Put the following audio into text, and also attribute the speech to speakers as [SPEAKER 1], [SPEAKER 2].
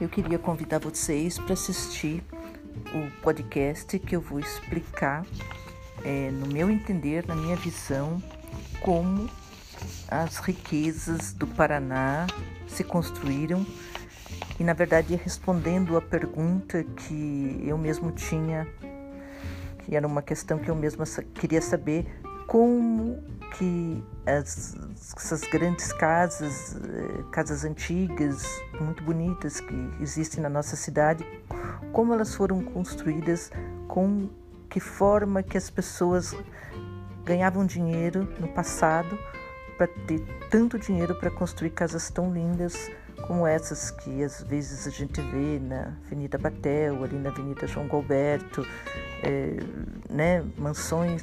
[SPEAKER 1] eu queria convidar vocês para assistir o podcast que eu vou explicar, é, no meu entender, na minha visão, como as riquezas do Paraná se construíram. E, na verdade, respondendo a pergunta que eu mesmo tinha, que era uma questão que eu mesma queria saber, como que as, essas grandes casas, eh, casas antigas, muito bonitas que existem na nossa cidade, como elas foram construídas, com que forma que as pessoas ganhavam dinheiro no passado para ter tanto dinheiro para construir casas tão lindas como essas que às vezes a gente vê na Avenida Batel, ali na Avenida João Galberto, é, né, mansões